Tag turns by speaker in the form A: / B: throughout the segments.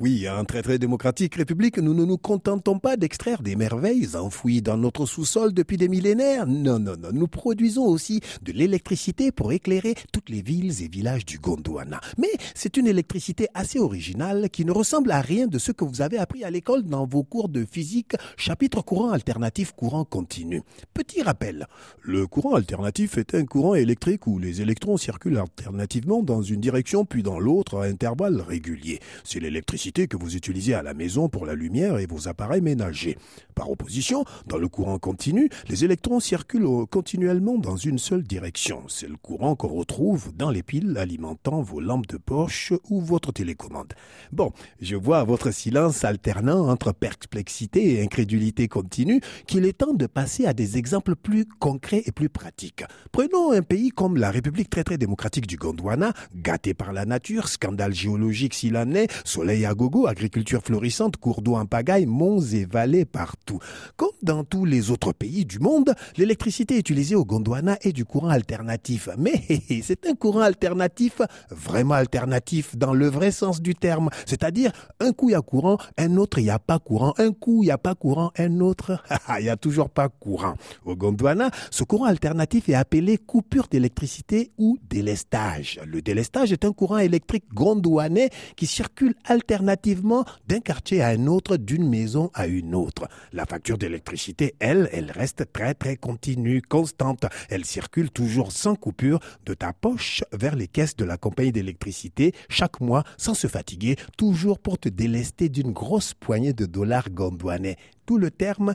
A: Oui, en très très démocratique république, nous ne nous contentons pas d'extraire des merveilles enfouies dans notre sous-sol depuis des millénaires. Non, non, non. Nous produisons aussi de l'électricité pour éclairer toutes les villes et villages du Gondwana. Mais c'est une électricité assez originale qui ne ressemble à rien de ce que vous avez appris à l'école dans vos cours de physique, chapitre courant alternatif, courant continu. Petit rappel. Le courant alternatif est un courant électrique où les électrons circulent alternativement dans une direction puis dans l'autre à intervalles réguliers. C'est l'électricité que vous utilisez à la maison pour la lumière et vos appareils ménagers. Par opposition, dans le courant continu, les électrons circulent continuellement dans une seule direction. C'est le courant qu'on retrouve dans les piles alimentant vos lampes de poche ou votre télécommande. Bon, je vois votre silence alternant entre perplexité et incrédulité continue qu'il est temps de passer à des exemples plus concrets et plus pratiques. Prenons un pays comme la République très très démocratique du Gondwana, gâté par la nature, scandale géologique s'il en est, soleil à gogo, agriculture florissante, cours d'eau en pagaille, monts et vallées partout. Comme dans tous les autres pays du monde, l'électricité utilisée au Gondwana est du courant alternatif. Mais c'est un courant alternatif, vraiment alternatif dans le vrai sens du terme. C'est-à-dire, un coup il y a courant, un autre il n'y a pas courant, un coup il n'y a pas courant, un autre il n'y a toujours pas courant. Au Gondwana, ce courant alternatif est appelé coupure d'électricité ou délestage. Le délestage est un courant électrique gondwanais qui circule alternativement alternativement d'un quartier à un autre, d'une maison à une autre. La facture d'électricité, elle, elle reste très très continue, constante. Elle circule toujours sans coupure de ta poche vers les caisses de la compagnie d'électricité chaque mois sans se fatiguer, toujours pour te délester d'une grosse poignée de dollars gondouanais. Tout le terme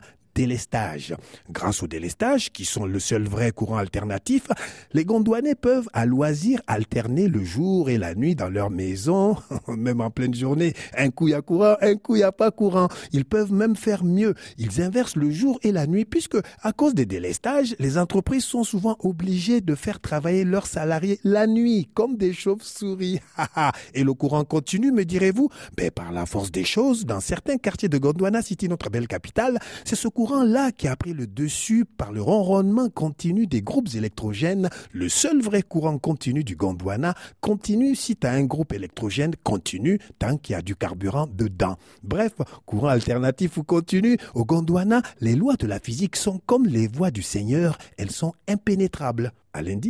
A: Grâce au délestage, qui sont le seul vrai courant alternatif, les Gondouanais peuvent à loisir alterner le jour et la nuit dans leur maison, même en pleine journée. Un coup il y a courant, un coup il n'y a pas courant. Ils peuvent même faire mieux. Ils inversent le jour et la nuit puisque, à cause des délestages, les entreprises sont souvent obligées de faire travailler leurs salariés la nuit, comme des chauves-souris. et le courant continue, me direz-vous? Ben, par la force des choses, dans certains quartiers de Gondwana City, notre belle capitale, c'est ce courant-là qui a pris le dessus par le ronronnement continu des groupes électrogènes. Le seul vrai courant continu du Gondwana continue si tu as un groupe électrogène continu tant qu'il y a du carburant dedans. Bref, courant alternatif ou continu, au Gondwana, les lois de la physique sont comme les voies du Seigneur, elles sont impénétrables. À lundi.